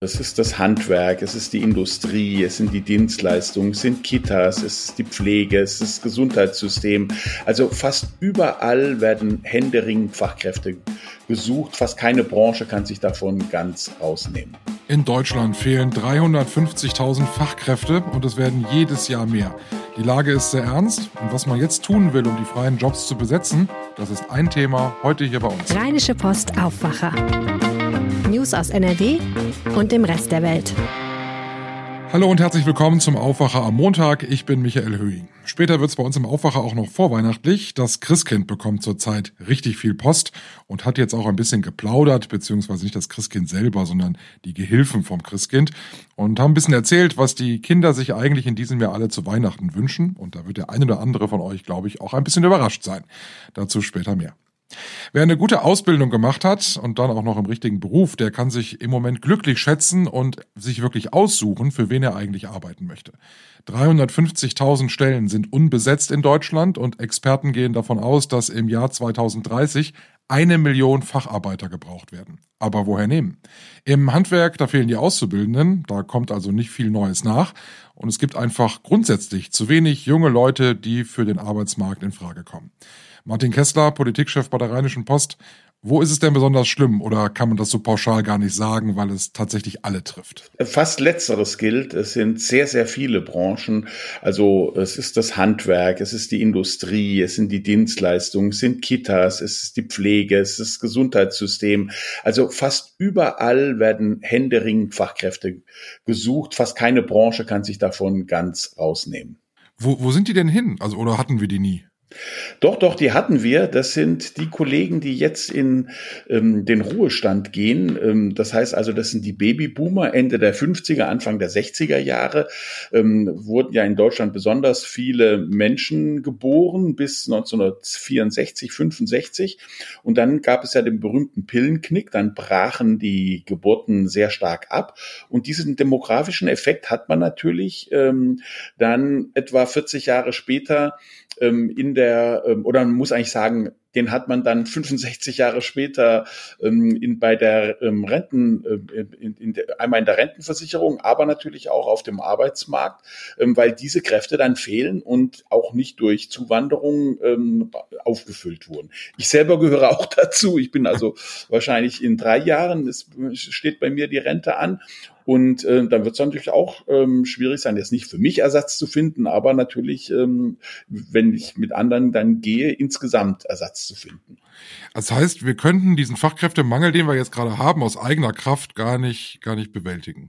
Es ist das Handwerk, es ist die Industrie, es sind die Dienstleistungen, es sind Kitas, es ist die Pflege, es ist das Gesundheitssystem. Also fast überall werden händeringend Fachkräfte gesucht. Fast keine Branche kann sich davon ganz rausnehmen. In Deutschland fehlen 350.000 Fachkräfte und es werden jedes Jahr mehr. Die Lage ist sehr ernst und was man jetzt tun will, um die freien Jobs zu besetzen, das ist ein Thema heute hier bei uns. Rheinische Post Aufwacher. News aus NRW und dem Rest der Welt. Hallo und herzlich willkommen zum Aufwacher am Montag. Ich bin Michael Höhing. Später wird es bei uns im Aufwacher auch noch vorweihnachtlich. Das Christkind bekommt zurzeit richtig viel Post und hat jetzt auch ein bisschen geplaudert, beziehungsweise nicht das Christkind selber, sondern die Gehilfen vom Christkind und haben ein bisschen erzählt, was die Kinder sich eigentlich in diesem Jahr alle zu Weihnachten wünschen. Und da wird der eine oder andere von euch, glaube ich, auch ein bisschen überrascht sein. Dazu später mehr. Wer eine gute Ausbildung gemacht hat und dann auch noch im richtigen Beruf, der kann sich im Moment glücklich schätzen und sich wirklich aussuchen, für wen er eigentlich arbeiten möchte. 350.000 Stellen sind unbesetzt in Deutschland und Experten gehen davon aus, dass im Jahr 2030 eine Million Facharbeiter gebraucht werden. Aber woher nehmen? Im Handwerk, da fehlen die Auszubildenden, da kommt also nicht viel Neues nach und es gibt einfach grundsätzlich zu wenig junge Leute, die für den Arbeitsmarkt in Frage kommen. Martin Kessler, Politikchef bei der Rheinischen Post. Wo ist es denn besonders schlimm oder kann man das so pauschal gar nicht sagen, weil es tatsächlich alle trifft? Fast letzteres gilt. Es sind sehr, sehr viele Branchen. Also es ist das Handwerk, es ist die Industrie, es sind die Dienstleistungen, es sind Kitas, es ist die Pflege, es ist das Gesundheitssystem. Also fast überall werden händeringend Fachkräfte gesucht. Fast keine Branche kann sich davon ganz rausnehmen. Wo, wo sind die denn hin? Also oder hatten wir die nie? Doch, doch, die hatten wir. Das sind die Kollegen, die jetzt in ähm, den Ruhestand gehen. Ähm, das heißt also, das sind die Babyboomer Ende der 50er, Anfang der 60er Jahre. Ähm, wurden ja in Deutschland besonders viele Menschen geboren bis 1964, 65. Und dann gab es ja den berühmten Pillenknick. Dann brachen die Geburten sehr stark ab. Und diesen demografischen Effekt hat man natürlich ähm, dann etwa 40 Jahre später ähm, in der, ähm, oder man muss eigentlich sagen, den hat man dann 65 Jahre später ähm, in, bei der ähm, Renten, äh, in, in der, einmal in der Rentenversicherung, aber natürlich auch auf dem Arbeitsmarkt, ähm, weil diese Kräfte dann fehlen und auch nicht durch Zuwanderung ähm, aufgefüllt wurden. Ich selber gehöre auch dazu. Ich bin also wahrscheinlich in drei Jahren, es steht bei mir die Rente an und äh, dann wird es natürlich auch ähm, schwierig sein, jetzt nicht für mich Ersatz zu finden, aber natürlich, ähm, wenn ich mit anderen dann gehe, insgesamt Ersatz zu finden. Das heißt, wir könnten diesen Fachkräftemangel, den wir jetzt gerade haben, aus eigener Kraft gar nicht, gar nicht bewältigen.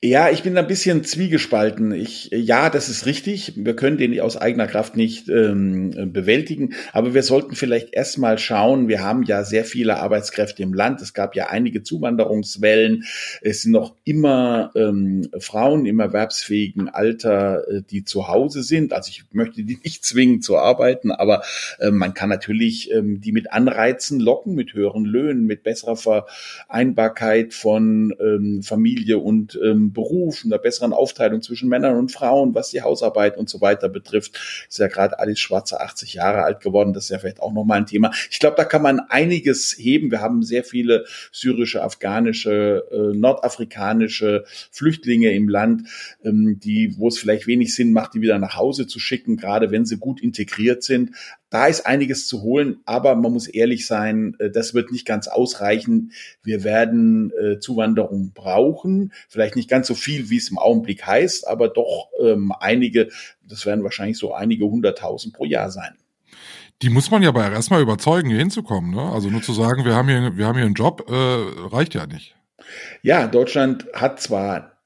Ja, ich bin ein bisschen zwiegespalten. Ich, ja, das ist richtig. Wir können den aus eigener Kraft nicht ähm, bewältigen, aber wir sollten vielleicht erstmal schauen. Wir haben ja sehr viele Arbeitskräfte im Land. Es gab ja einige Zuwanderungswellen. Es sind noch immer ähm, Frauen im erwerbsfähigen Alter, äh, die zu Hause sind. Also ich möchte die nicht zwingen zu arbeiten, aber äh, man kann natürlich ähm, die mit Anreizen locken, mit höheren Löhnen, mit besserer Vereinbarkeit von ähm, Familie und ähm, Beruf, einer besseren Aufteilung zwischen Männern und Frauen, was die Hausarbeit und so weiter betrifft. Ist ja gerade Alice Schwarze 80 Jahre alt geworden. Das ist ja vielleicht auch nochmal ein Thema. Ich glaube, da kann man einiges heben. Wir haben sehr viele syrische, afghanische, äh, nordafrikanische Flüchtlinge im Land, ähm, die, wo es vielleicht wenig Sinn macht, die wieder nach Hause zu schicken, gerade wenn sie gut integriert sind. Da ist einiges zu holen, aber man muss ehrlich sein, äh, das wird nicht ganz ausreichen. Wir werden äh, Zuwanderung brauchen, vielleicht nicht ganz so viel, wie es im Augenblick heißt, aber doch ähm, einige, das werden wahrscheinlich so einige hunderttausend pro Jahr sein. Die muss man ja aber erstmal überzeugen, hier hinzukommen. Ne? Also nur zu sagen, wir haben hier, wir haben hier einen Job, äh, reicht ja nicht. Ja, Deutschland hat zwar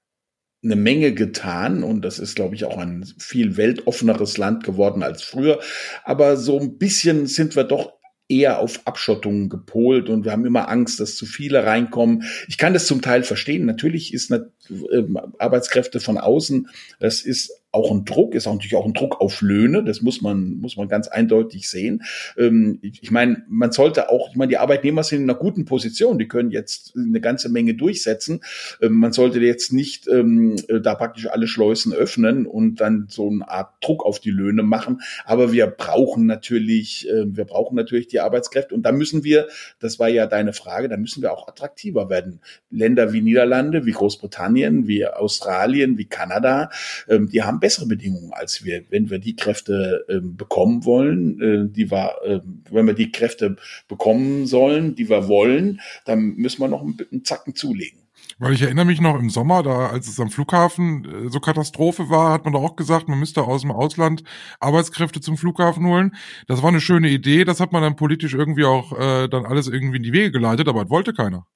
eine Menge getan und das ist, glaube ich, auch ein viel weltoffeneres Land geworden als früher. Aber so ein bisschen sind wir doch eher auf Abschottung gepolt und wir haben immer Angst, dass zu viele reinkommen. Ich kann das zum Teil verstehen. Natürlich ist eine, äh, Arbeitskräfte von außen, das ist auch ein Druck, ist auch natürlich auch ein Druck auf Löhne. Das muss man, muss man ganz eindeutig sehen. Ähm, ich, ich meine, man sollte auch, ich meine, die Arbeitnehmer sind in einer guten Position. Die können jetzt eine ganze Menge durchsetzen. Ähm, man sollte jetzt nicht ähm, da praktisch alle Schleusen öffnen und dann so eine Art Druck auf die Löhne machen. Aber wir brauchen natürlich, äh, wir brauchen natürlich die Arbeitskräfte. Und da müssen wir, das war ja deine Frage, da müssen wir auch attraktiver werden. Länder wie Niederlande, wie Großbritannien, wie Australien, wie Kanada, ähm, die haben bessere Bedingungen als wir. Wenn wir die Kräfte ähm, bekommen wollen, äh, die wir, äh, wenn wir die Kräfte bekommen sollen, die wir wollen, dann müssen wir noch einen Zacken zulegen. Weil ich erinnere mich noch im Sommer, da als es am Flughafen äh, so Katastrophe war, hat man doch auch gesagt, man müsste aus dem Ausland Arbeitskräfte zum Flughafen holen. Das war eine schöne Idee, das hat man dann politisch irgendwie auch äh, dann alles irgendwie in die Wege geleitet, aber das wollte keiner.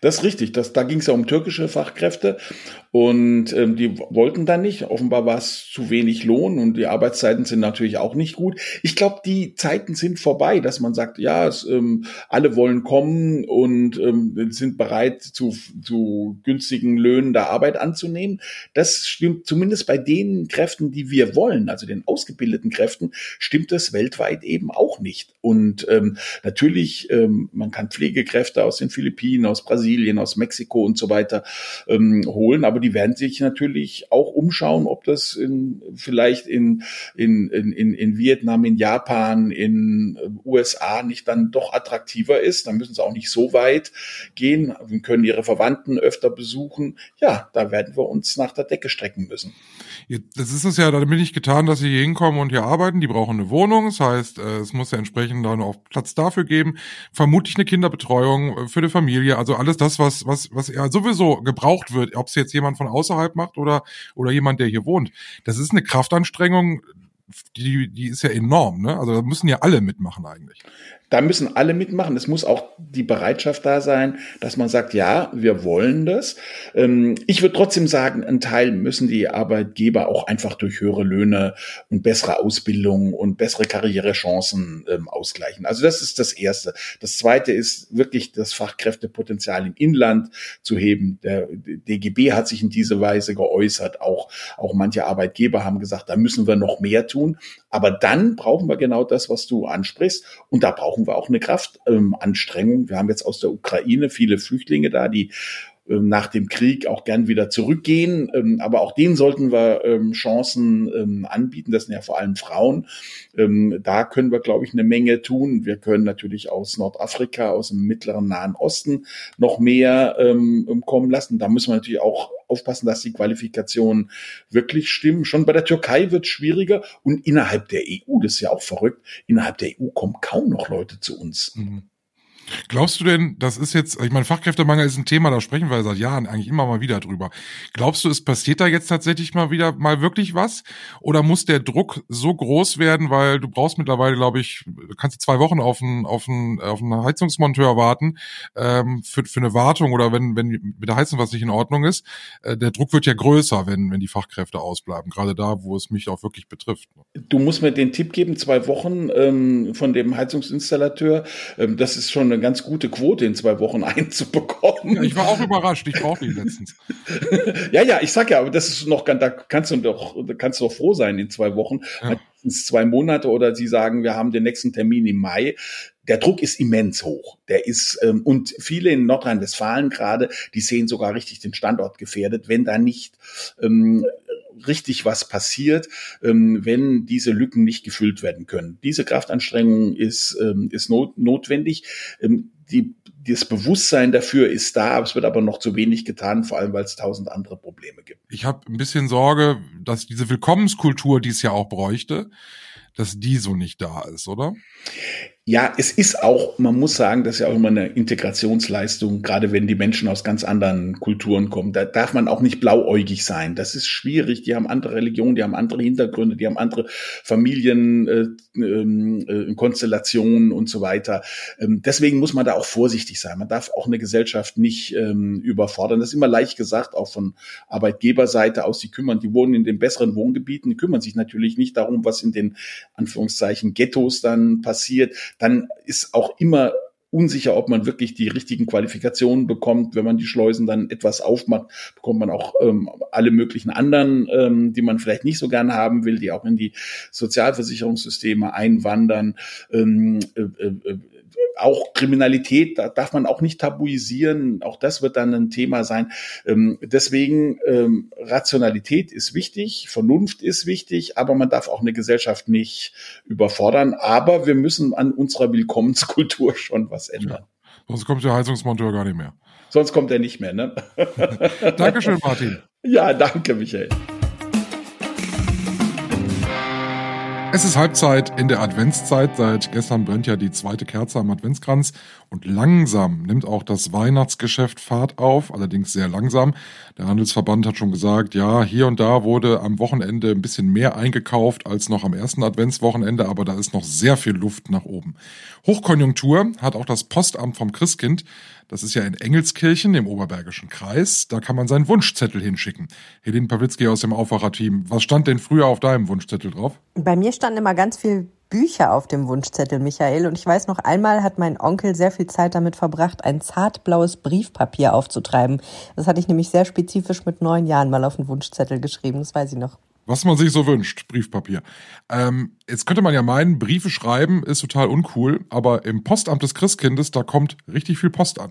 Das ist richtig. Das, da ging es ja um türkische Fachkräfte und ähm, die wollten dann nicht. Offenbar war es zu wenig Lohn und die Arbeitszeiten sind natürlich auch nicht gut. Ich glaube, die Zeiten sind vorbei, dass man sagt, ja, es, ähm, alle wollen kommen und ähm, sind bereit, zu, zu günstigen Löhnen der Arbeit anzunehmen. Das stimmt zumindest bei den Kräften, die wir wollen, also den ausgebildeten Kräften, stimmt das weltweit eben auch nicht. Und ähm, natürlich, ähm, man kann Pflegekräfte aus den Philippinen, aus Brasilien, aus Mexiko und so weiter ähm, holen. Aber die werden sich natürlich auch umschauen, ob das in, vielleicht in, in, in, in Vietnam, in Japan, in äh, USA nicht dann doch attraktiver ist. Dann müssen sie auch nicht so weit gehen, können ihre Verwandten öfter besuchen. Ja, da werden wir uns nach der Decke strecken müssen. Das ist es ja damit nicht getan, dass sie hier hinkommen und hier arbeiten. Die brauchen eine Wohnung. Das heißt, äh, es muss ja entsprechend dann auch Platz dafür geben. Vermutlich eine Kinderbetreuung äh, für die Familie. Also alles das, was, was, was ja sowieso gebraucht wird, ob es jetzt jemand von außerhalb macht oder, oder jemand, der hier wohnt. Das ist eine Kraftanstrengung, die, die ist ja enorm, ne? Also da müssen ja alle mitmachen eigentlich da müssen alle mitmachen. Es muss auch die Bereitschaft da sein, dass man sagt, ja, wir wollen das. Ähm, ich würde trotzdem sagen, ein Teil müssen die Arbeitgeber auch einfach durch höhere Löhne und bessere Ausbildung und bessere Karrierechancen ähm, ausgleichen. Also das ist das Erste. Das Zweite ist wirklich das Fachkräftepotenzial im Inland zu heben. Der DGB hat sich in diese Weise geäußert. Auch, auch manche Arbeitgeber haben gesagt, da müssen wir noch mehr tun. Aber dann brauchen wir genau das, was du ansprichst. Und da brauchen wir auch eine Kraftanstrengung. wir haben jetzt aus der Ukraine viele Flüchtlinge da, die ähm, nach dem Krieg auch gern wieder zurückgehen. Ähm, aber auch denen sollten wir ähm, Chancen anbieten. Das sind ja vor allem Frauen. Da können wir, glaube ich, eine Menge tun. Wir können natürlich aus Nordafrika, aus dem mittleren Nahen Osten noch mehr kommen lassen. Da müssen wir natürlich auch aufpassen, dass die Qualifikationen wirklich stimmen. Schon bei der Türkei wird es schwieriger und innerhalb der EU, das ist ja auch verrückt, innerhalb der EU kommen kaum noch Leute zu uns. Mhm. Glaubst du denn, das ist jetzt, ich meine, Fachkräftemangel ist ein Thema, da sprechen wir seit Jahren eigentlich immer mal wieder drüber. Glaubst du, es passiert da jetzt tatsächlich mal wieder mal wirklich was? Oder muss der Druck so groß werden, weil du brauchst mittlerweile, glaube ich, kannst du zwei Wochen auf einen, auf einen, auf einen Heizungsmonteur warten ähm, für, für eine Wartung oder wenn, wenn mit der Heizung was nicht in Ordnung ist. Äh, der Druck wird ja größer, wenn, wenn die Fachkräfte ausbleiben, gerade da, wo es mich auch wirklich betrifft. Du musst mir den Tipp geben, zwei Wochen ähm, von dem Heizungsinstallateur. Ähm, das ist schon eine ganz gute Quote in zwei Wochen einzubekommen. Ja, ich war auch überrascht, ich brauchte ihn letztens. ja, ja, ich sag ja, aber das ist noch, da kannst du doch, da kannst du doch froh sein in zwei Wochen. Ja. Zwei Monate oder sie sagen, wir haben den nächsten Termin im Mai der Druck ist immens hoch. Der ist ähm, und viele in Nordrhein-Westfalen gerade, die sehen sogar richtig den Standort gefährdet, wenn da nicht ähm, richtig was passiert, ähm, wenn diese Lücken nicht gefüllt werden können. Diese Kraftanstrengung ist, ähm, ist not notwendig. Ähm, die, das Bewusstsein dafür ist da, es wird aber noch zu wenig getan, vor allem weil es tausend andere Probleme gibt. Ich habe ein bisschen Sorge, dass diese Willkommenskultur, die es ja auch bräuchte, dass die so nicht da ist, oder? Ja, es ist auch, man muss sagen, das ist ja auch immer eine Integrationsleistung, gerade wenn die Menschen aus ganz anderen Kulturen kommen. Da darf man auch nicht blauäugig sein. Das ist schwierig. Die haben andere Religionen, die haben andere Hintergründe, die haben andere Familienkonstellationen äh, äh, und so weiter. Ähm, deswegen muss man da auch vorsichtig sein. Man darf auch eine Gesellschaft nicht ähm, überfordern. Das ist immer leicht gesagt, auch von Arbeitgeberseite aus. Die kümmern, die wohnen in den besseren Wohngebieten, die kümmern sich natürlich nicht darum, was in den Anführungszeichen Ghettos dann passiert dann ist auch immer unsicher, ob man wirklich die richtigen Qualifikationen bekommt. Wenn man die Schleusen dann etwas aufmacht, bekommt man auch ähm, alle möglichen anderen, ähm, die man vielleicht nicht so gerne haben will, die auch in die Sozialversicherungssysteme einwandern. Ähm, äh, äh, auch Kriminalität da darf man auch nicht tabuisieren. Auch das wird dann ein Thema sein. Ähm, deswegen ähm, Rationalität ist wichtig, Vernunft ist wichtig, aber man darf auch eine Gesellschaft nicht überfordern. Aber wir müssen an unserer Willkommenskultur schon was ändern. Ja. Sonst kommt der Heizungsmonteur gar nicht mehr. Sonst kommt er nicht mehr, ne? Dankeschön, Martin. Ja, danke, Michael. Es ist Halbzeit in der Adventszeit. Seit gestern brennt ja die zweite Kerze am Adventskranz und langsam nimmt auch das Weihnachtsgeschäft Fahrt auf, allerdings sehr langsam. Der Handelsverband hat schon gesagt, ja, hier und da wurde am Wochenende ein bisschen mehr eingekauft als noch am ersten Adventswochenende, aber da ist noch sehr viel Luft nach oben. Hochkonjunktur hat auch das Postamt vom Christkind. Das ist ja in Engelskirchen im Oberbergischen Kreis. Da kann man seinen Wunschzettel hinschicken. Helene Pawlitzki aus dem Aufwacherteam. Was stand denn früher auf deinem Wunschzettel drauf? Bei mir standen immer ganz viel Bücher auf dem Wunschzettel, Michael. Und ich weiß noch einmal hat mein Onkel sehr viel Zeit damit verbracht, ein zartblaues Briefpapier aufzutreiben. Das hatte ich nämlich sehr spezifisch mit neun Jahren mal auf den Wunschzettel geschrieben. Das weiß ich noch. Was man sich so wünscht, Briefpapier. Ähm, jetzt könnte man ja meinen, Briefe schreiben ist total uncool, aber im Postamt des Christkindes, da kommt richtig viel Post an.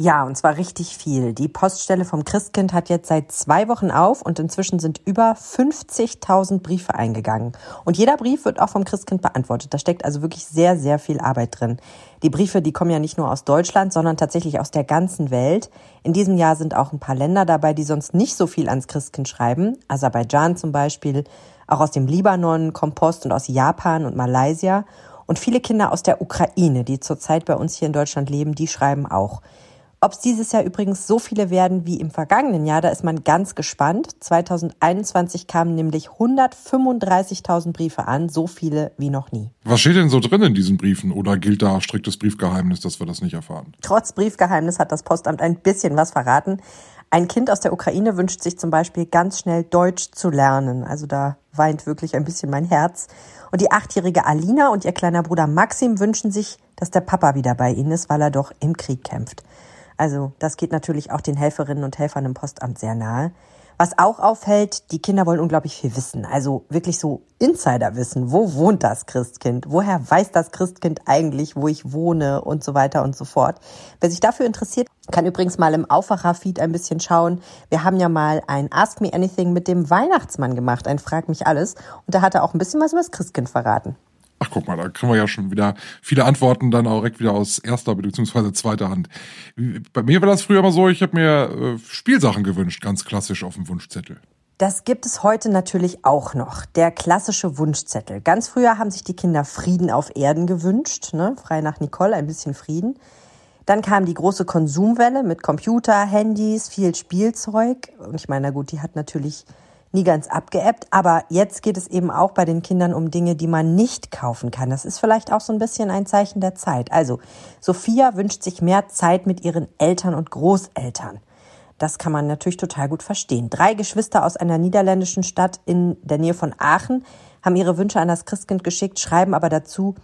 Ja, und zwar richtig viel. Die Poststelle vom Christkind hat jetzt seit zwei Wochen auf und inzwischen sind über 50.000 Briefe eingegangen. Und jeder Brief wird auch vom Christkind beantwortet. Da steckt also wirklich sehr, sehr viel Arbeit drin. Die Briefe, die kommen ja nicht nur aus Deutschland, sondern tatsächlich aus der ganzen Welt. In diesem Jahr sind auch ein paar Länder dabei, die sonst nicht so viel ans Christkind schreiben. Aserbaidschan zum Beispiel, auch aus dem Libanon, Kompost und aus Japan und Malaysia. Und viele Kinder aus der Ukraine, die zurzeit bei uns hier in Deutschland leben, die schreiben auch. Ob es dieses Jahr übrigens so viele werden wie im vergangenen Jahr, da ist man ganz gespannt. 2021 kamen nämlich 135.000 Briefe an, so viele wie noch nie. Was steht denn so drin in diesen Briefen oder gilt da striktes Briefgeheimnis, dass wir das nicht erfahren? Trotz Briefgeheimnis hat das Postamt ein bisschen was verraten. Ein Kind aus der Ukraine wünscht sich zum Beispiel ganz schnell Deutsch zu lernen. Also da weint wirklich ein bisschen mein Herz. Und die achtjährige Alina und ihr kleiner Bruder Maxim wünschen sich, dass der Papa wieder bei ihnen ist, weil er doch im Krieg kämpft. Also das geht natürlich auch den Helferinnen und Helfern im Postamt sehr nahe. Was auch auffällt, die Kinder wollen unglaublich viel wissen. Also wirklich so Insider-Wissen. Wo wohnt das Christkind? Woher weiß das Christkind eigentlich, wo ich wohne und so weiter und so fort? Wer sich dafür interessiert, kann übrigens mal im Aufwacher-Feed ein bisschen schauen. Wir haben ja mal ein Ask Me Anything mit dem Weihnachtsmann gemacht, ein Frag mich alles. Und da hat er auch ein bisschen was über das Christkind verraten. Ach, guck mal, da kriegen wir ja schon wieder viele Antworten dann auch direkt wieder aus erster bzw. zweiter Hand. Bei mir war das früher immer so, ich habe mir äh, Spielsachen gewünscht, ganz klassisch auf dem Wunschzettel. Das gibt es heute natürlich auch noch. Der klassische Wunschzettel. Ganz früher haben sich die Kinder Frieden auf Erden gewünscht, ne? frei nach Nicole, ein bisschen Frieden. Dann kam die große Konsumwelle mit Computer, Handys, viel Spielzeug. Und ich meine, na gut, die hat natürlich nie ganz abgeebbt. Aber jetzt geht es eben auch bei den Kindern um Dinge, die man nicht kaufen kann. Das ist vielleicht auch so ein bisschen ein Zeichen der Zeit. Also, Sophia wünscht sich mehr Zeit mit ihren Eltern und Großeltern. Das kann man natürlich total gut verstehen. Drei Geschwister aus einer niederländischen Stadt in der Nähe von Aachen haben ihre Wünsche an das Christkind geschickt, schreiben aber dazu,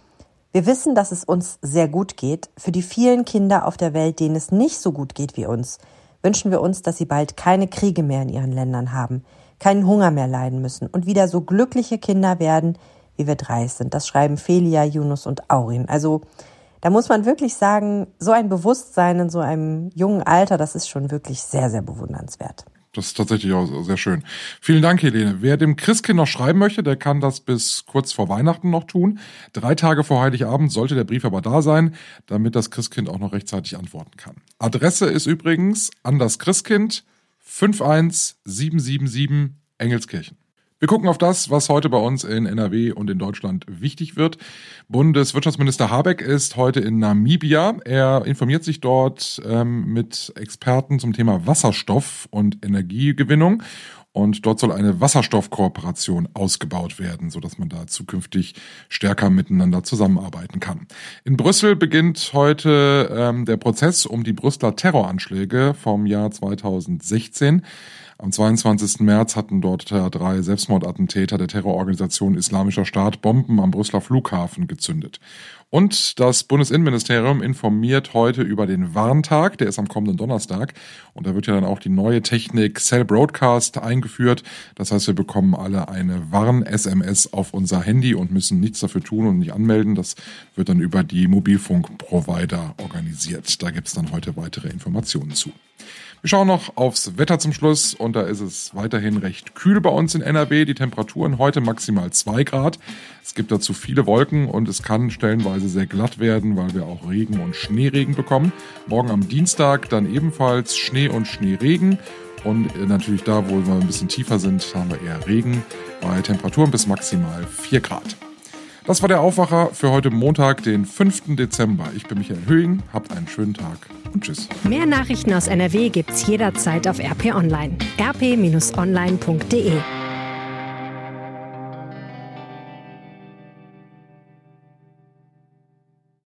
wir wissen, dass es uns sehr gut geht. Für die vielen Kinder auf der Welt, denen es nicht so gut geht wie uns, wünschen wir uns, dass sie bald keine Kriege mehr in ihren Ländern haben keinen Hunger mehr leiden müssen und wieder so glückliche Kinder werden, wie wir drei sind. Das schreiben Felia, Yunus und Aurin. Also da muss man wirklich sagen, so ein Bewusstsein in so einem jungen Alter, das ist schon wirklich sehr, sehr bewundernswert. Das ist tatsächlich auch sehr schön. Vielen Dank, Helene. Wer dem Christkind noch schreiben möchte, der kann das bis kurz vor Weihnachten noch tun. Drei Tage vor Heiligabend sollte der Brief aber da sein, damit das Christkind auch noch rechtzeitig antworten kann. Adresse ist übrigens an das Christkind 51777 Engelskirchen. Wir gucken auf das, was heute bei uns in NRW und in Deutschland wichtig wird. Bundeswirtschaftsminister Habeck ist heute in Namibia. Er informiert sich dort ähm, mit Experten zum Thema Wasserstoff und Energiegewinnung und dort soll eine Wasserstoffkooperation ausgebaut werden, so dass man da zukünftig stärker miteinander zusammenarbeiten kann. In Brüssel beginnt heute ähm, der Prozess um die Brüsseler Terroranschläge vom Jahr 2016. Am 22. März hatten dort drei Selbstmordattentäter der Terrororganisation Islamischer Staat Bomben am Brüsseler Flughafen gezündet. Und das Bundesinnenministerium informiert heute über den Warntag, der ist am kommenden Donnerstag. Und da wird ja dann auch die neue Technik Cell Broadcast eingeführt. Das heißt, wir bekommen alle eine Warn-SMS auf unser Handy und müssen nichts dafür tun und nicht anmelden. Das wird dann über die Mobilfunkprovider organisiert. Da gibt es dann heute weitere Informationen zu. Wir schauen noch aufs Wetter zum Schluss und da ist es weiterhin recht kühl bei uns in NRW. Die Temperaturen heute maximal zwei Grad. Es gibt dazu viele Wolken und es kann stellenweise sehr glatt werden, weil wir auch Regen und Schneeregen bekommen. Morgen am Dienstag dann ebenfalls Schnee und Schneeregen. Und natürlich da, wo wir ein bisschen tiefer sind, haben wir eher Regen bei Temperaturen bis maximal 4 Grad. Das war der Aufwacher für heute Montag, den 5. Dezember. Ich bin Michael Höhing, habt einen schönen Tag und tschüss. Mehr Nachrichten aus NRW gibt's jederzeit auf RP Online. rp-online.de